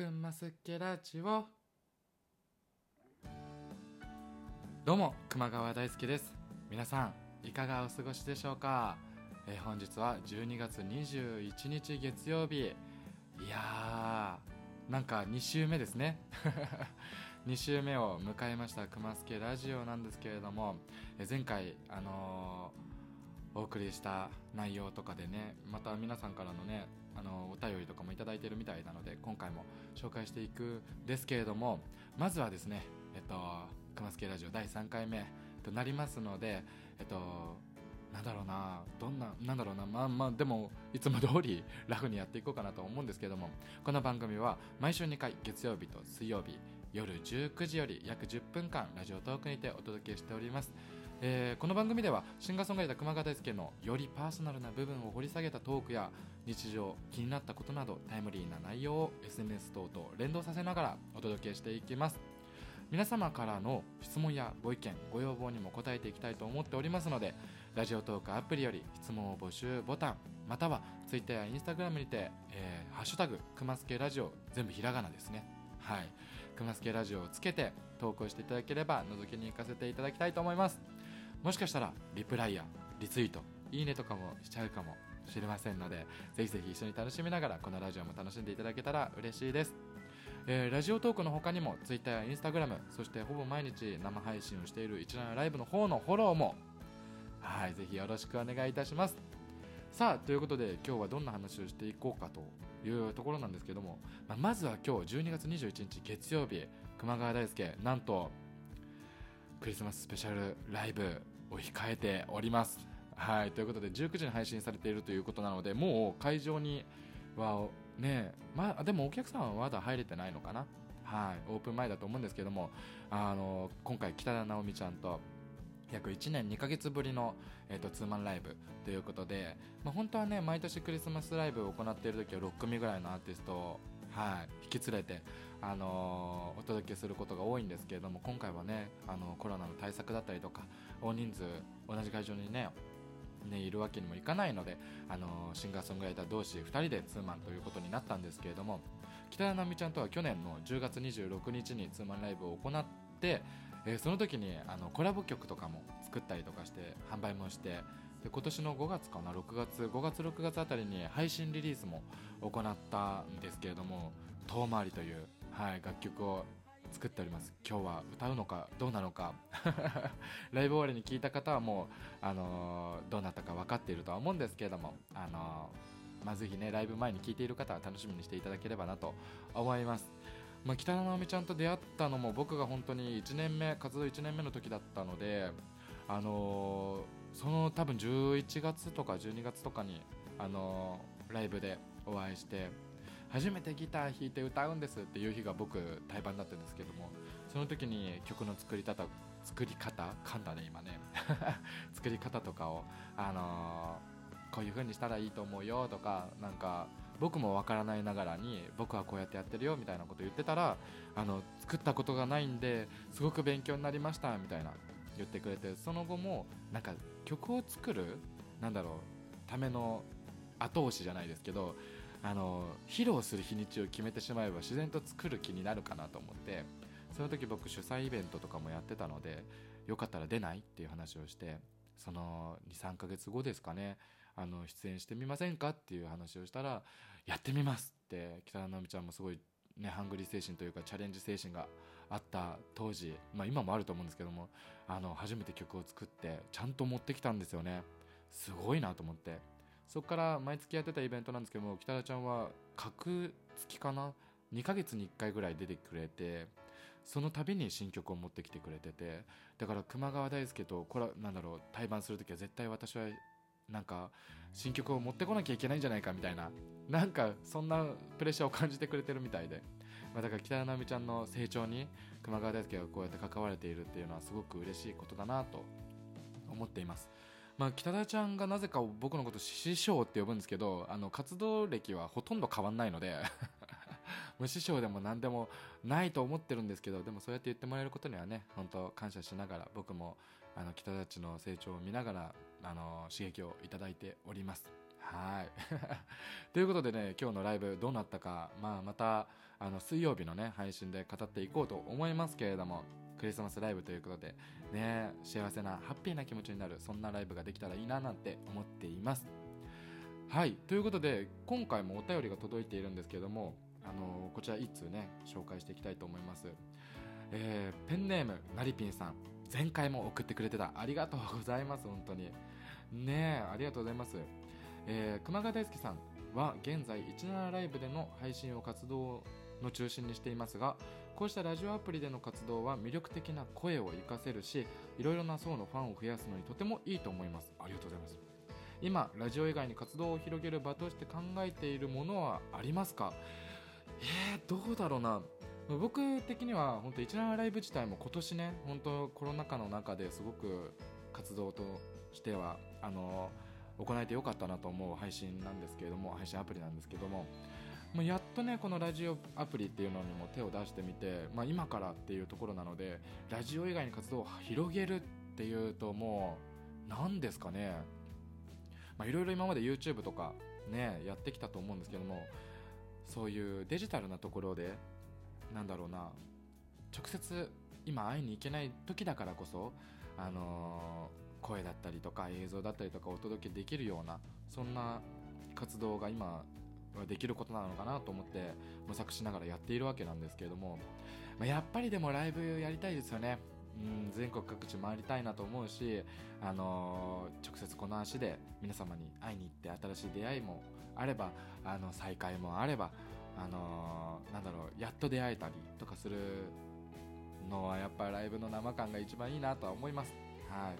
くんますけラジオ。どうも熊川大輔です。皆さんいかがお過ごしでしょうか、えー本日は12月21日月曜日。いやーなんか2週目ですね。2週目を迎えました熊助ラジオなんですけれどもえー前回あのーお送りした内容とかでねまた皆さんからのねあのお便りとかもいいてるみたいなので今回も紹介していくですけれどもまずはですねえっと熊助ラジオ第3回目となりますのでえっとなんだろうなどんななんだろうなまあまあでもいつも通り ラフにやっていこうかなと思うんですけどもこの番組は毎週2回月曜日と水曜日夜19時より約10分間ラジオトークにてお届けしております。えーこの番組ではシンガーソングライター熊川大輔のよりパーソナルな部分を掘り下げたトークや日常気になったことなどタイムリーな内容を SNS 等と連動させながらお届けしていきます。皆様からの質問やご意見ご要望にも答えていきたいと思っておりますのでラジオトークアプリより質問を募集ボタンまたは Twitter や Instagram にて、えーハッシュタグくますけラジオ全部ひらがなですね。はい。くますけラジオをつけて投稿していただければ覗きに行かせていただきたいと思います。もしかしたらリプライやリツイートいいねとかもしちゃうかもしれませんのでぜひぜひ一緒に楽しみながらこのラジオも楽しんでいただけたら嬉しいです。えーラジオトークの他にも Twitter や Instagram そしてほぼ毎日生配信をしている一覧ライブの方のフォローもはいぜひよろしくお願いいたします。さあということで今日はどんな話をしていこうかというところなんですけども、まあまずは今日12月21日月曜日熊川大輔なんとクリスマススペシャルライブを控えております。はい。ということで19時に配信されているということなのでもう会場にはねまあでもお客さんはまだ入れてないのかな。はい。オープン前だと思うんですけどもあの今回北田直美ちゃんと約1年2ヶ月ぶりの、えー、とツーマンライブということで、まあ、本当はね毎年クリスマスライブを行っている時は6組ぐらいのアーティストを、はい、引き連れて、あのお届けすることが多いんですけれども今回はね、あのコロナの対策だったりとか大人数同じ会場にねね、いるわけにもいかないので、あのシンガーソングライター同士2人でツーマンということになったんですけれども北田奈美ちゃんとは去年の10月26日にツーマンライブを行って、えーその時にあのコラボ曲とかも作ったりとかして販売もしてで今年の5月かな6月5月6月あたりに配信リリースも行ったんですけれども「遠回り」という、はい、楽曲を作っております。今日は歌うのかどうなのか ライブ終わりに聞いた方はもう、あのーどうなったか分かっているとは思うんですけれども、あのーまあ、ぜひねライブ前に聞いている方は楽しみにしていただければなと思います、まあ、北野直美ちゃんと出会ったのも僕が本当に1年目活動1年目の時だったので、あのーその多分11月とか12月とかに、あのライブでお会いして初めてギター弾いて歌うんですっていう日が僕対バンだったんですけどもその時に曲の作り方作り方噛んだね今ね。作り方とかをあのーこういう風にしたらいいと思うよとかなんか僕もわからないながらに僕はこうやってやってるよみたいなこと言ってたらあの作ったことがないんですごく勉強になりましたみたいな言ってくれてその後もなんか曲を作るなんだろうための後押しじゃないですけどあの披露する日にちを決めてしまえば自然と作る気になるかなと思ってその時僕主催イベントとかもやってたのでよかったら出ないっていう話をしてその23ヶ月後ですかねあの出演してみませんかっていう話をしたらやってみますって北田直美ちゃんもすごいね、ハングリー精神というかチャレンジ精神があった当時、まあ、今もあると思うんですけどもあの初めて曲を作ってちゃんと持ってきたんですよね。すごいなと思って。そこから毎月やってたイベントなんですけども北田ちゃんは隔月かな？2ヶ月に1回ぐらい出てくれてその度に新曲を持ってきてくれててだから熊川大輔とこれなんだろう対バンする時は絶対私はなんか新曲を持ってこなきゃいけないんじゃないかみたいななんかそんなプレッシャーを感じてくれてるみたいで、まあ、だから北田奈美ちゃんの成長に熊川大輔がこうやって関われているっていうのはすごく嬉しいことだなと思っています。まあ、北田ちゃんがなぜか僕のこと師匠って呼ぶんですけどあの活動歴はほとんど変わんないので 無師匠でも何でもないと思ってるんですけどでもそうやって言ってもらえることにはね本当感謝しながら僕もあの北田たちの成長を見ながらあの刺激をいただいております。はい ということでね今日のライブどうなったか、まあ、またあの水曜日のね配信で語っていこうと思いますけれどもクリスマスライブということでね幸せなハッピーな気持ちになるそんなライブができたらいいななんて思っています。はいということで今回もお便りが届いているんですけどもあのこちら1通ね紹介していきたいと思います、えー、ペンネームなりぴんさん。前回も送ってくれてた。ありがとうございます本当に。ねありがとうございます、えー、熊谷大輔さんは現在17ライブでの配信を活動の中心にしていますがこうしたラジオアプリでの活動は魅力的な声を活かせるしいろいろな層のファンを増やすのにとてもいいと思います。ありがとうございます。今ラジオ以外に活動を広げる場として考えているものはありますか？えー、どうだろうな。僕的には本当17ライブ自体も今年ね本当コロナ禍の中ですごく活動としてはあの行えてよかったなと思う配信なんですけれども配信アプリなんですけどももうやっとねこのラジオアプリっていうのにも手を出してみて、まあ、今からっていうところなのでラジオ以外に活動を広げるっていうともう何ですかね。いろいろ今まで YouTube とかねやってきたと思うんですけどもそういうデジタルなところでなんだろうな直接今会いに行けない時だからこそあのー、声だったりとか映像だったりとかお届けできるようなそんな活動が今できることなのかなと思って模索しながらやっているわけなんですけれども、まあ、やっぱりでもライブやりたいですよね。うん、全国各地回りたいなと思うし、あのー、直接この足で皆様に会いに行って新しい出会いもあればあの再会もあれば、あのー、なんだろうやっと出会えたりとかするのはやっぱライブの生感が一番いいなとは思います。は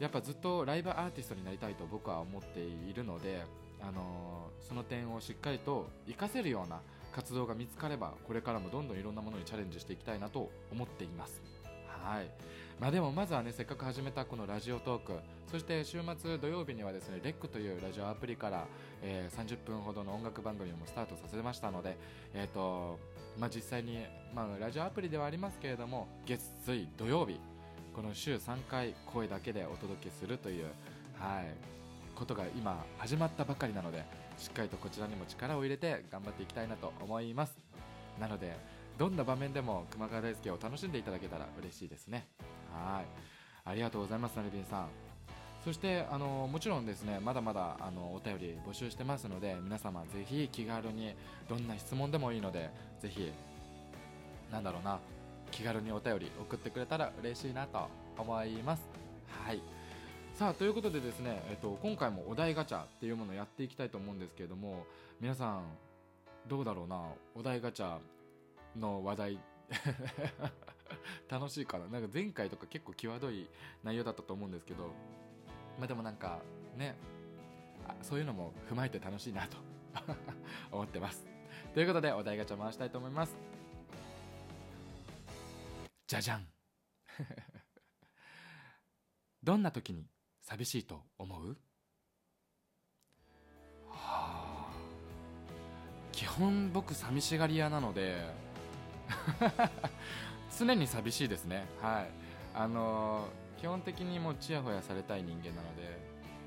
い、やっぱずっとライブアーティストになりたいと僕は思っているのであのー、その点をしっかりと活かせるような活動が見つかればこれからもどんどんいろんなものにチャレンジしていきたいなと思っています。はい。まあ、でもまずはねせっかく始めたこのラジオトークそして週末土曜日にはですねレックというラジオアプリから、えー、30分ほどの音楽番組もスタートさせましたので、えーとまあ、実際に、まあ、ラジオアプリではありますけれども月水土曜日この週3回声だけでお届けするという、はい、ことが今始まったばかりなのでしっかりとこちらにも力を入れて頑張っていきたいなと思います。なのでどんな場面でも熊川大輔を楽しんでいただけたら嬉しいですね。はい。ありがとうございますなりびんさん。そしてあのもちろんですねまだまだあのお便り募集してますので皆様ぜひ気軽にどんな質問でもいいのでぜひなんだろうな気軽にお便り送ってくれたら嬉しいなと思います。はい。さあということでですね、えっと、今回もお題ガチャっていうものをやっていきたいと思うんですけれども皆さんどうだろうなお題ガチャの話題。楽しいかな？なんか前回とか結構際どい内容だったと思うんですけどまあでもなんかねそういうのも踏まえて楽しいなと 思ってます。ということでお題ガチャ回したいと思います。じゃじゃんどんな時に寂しいと思う？はあ。基本僕寂しがり屋なので 常に寂しいですね。はい。あのー、基本的にもうちやほやされたい人間なので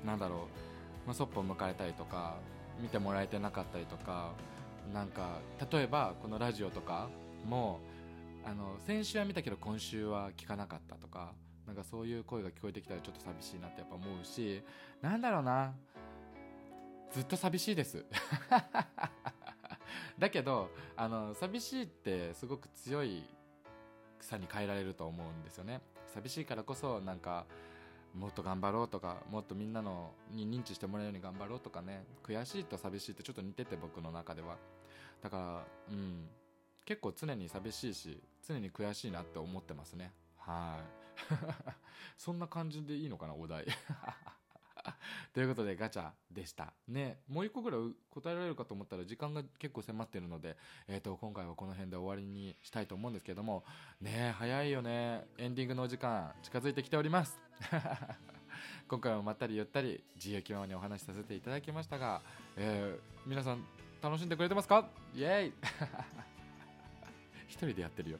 なんだろう、まあ、そっぽ向かれたりとか見てもらえてなかったりとかなんか例えばこのラジオとかもあの先週は見たけど今週は聞かなかったとかなんかそういう声が聞こえてきたらちょっと寂しいなってやっぱ思うしなんだろうな。ずっと寂しいです。だけどあの寂しいってすごく強いさに変えられると思うんですよね。寂しいからこそなんかもっと頑張ろうとかもっとみんなのに認知してもらえるように頑張ろうとかね。悔しいと寂しいってちょっと似てて僕の中では。だからうん。結構常に寂しいし常に悔しいなって思ってますね。はい。そんな感じでいいのかなお題。ということでガチャでした。ね。もう一個ぐらい答えられるかと思ったら時間が結構迫ってるので、えー、と今回はこの辺で終わりにしたいと思うんですけども。ね早いよね。エンディングのお時間近づいてきております。今回もまったりゆったり自由気ままにお話しさせていただきましたが、えー、皆さん楽しんでくれてますか？イエーイ。一人でやってるよ。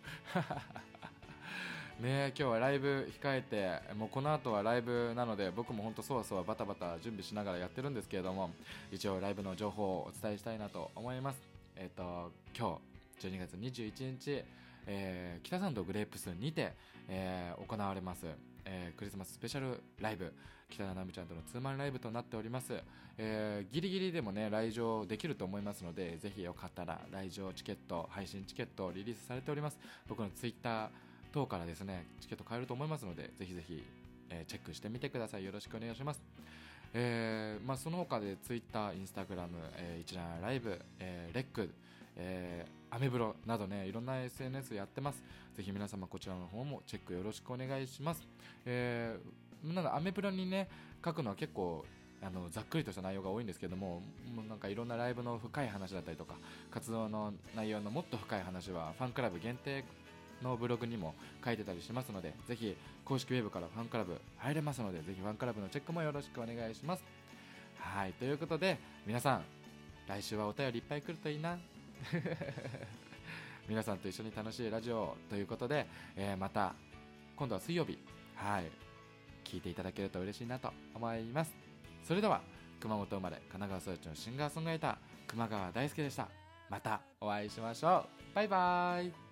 ね今日はライブ控えてもうこの後はライブなので僕も本当そわそわバタバタ準備しながらやってるんですけれども一応ライブの情報をお伝えしたいなと思います。えっ、と今日12月21日、えー北参道グレープスにて、えー行われます、えークリスマススペシャルライブ北田直美ちゃんとのツーマンライブとなっております、えーギリギリでもね来場できると思いますのでぜひよかったら来場チケット配信チケットリリースされております。僕のツイッター等からですねチケット買えると思いますのでぜひぜひ、えーチェックしてみてください。よろしくお願いします。えーまあ、その他でツイッター、インスタグラム、えー一覧ライブ、えーレック、えーアメブロなどねいろんな SNS やってます。ぜひ皆様こちらの方もチェックよろしくお願いします、えーなんかアメブロにね書くのは結構あのざっくりとした内容が多いんですけどももうなんかいろんなライブの深い話だったりとか活動の内容のもっと深い話はファンクラブ限定のブログにも書いてたりしますのでぜひ公式ウェブからファンクラブ入れますのでぜひファンクラブのチェックもよろしくお願いします。はいということで皆さん来週はお便りいっぱい来るといいな。皆さんと一緒に楽しいラジオということで、えーまた今度は水曜日はい聞いていただけると嬉しいなと思います。それでは熊本生まれ神奈川育ちのシンガーソングライター熊川大輔でした。またお会いしましょう。バイバーイ。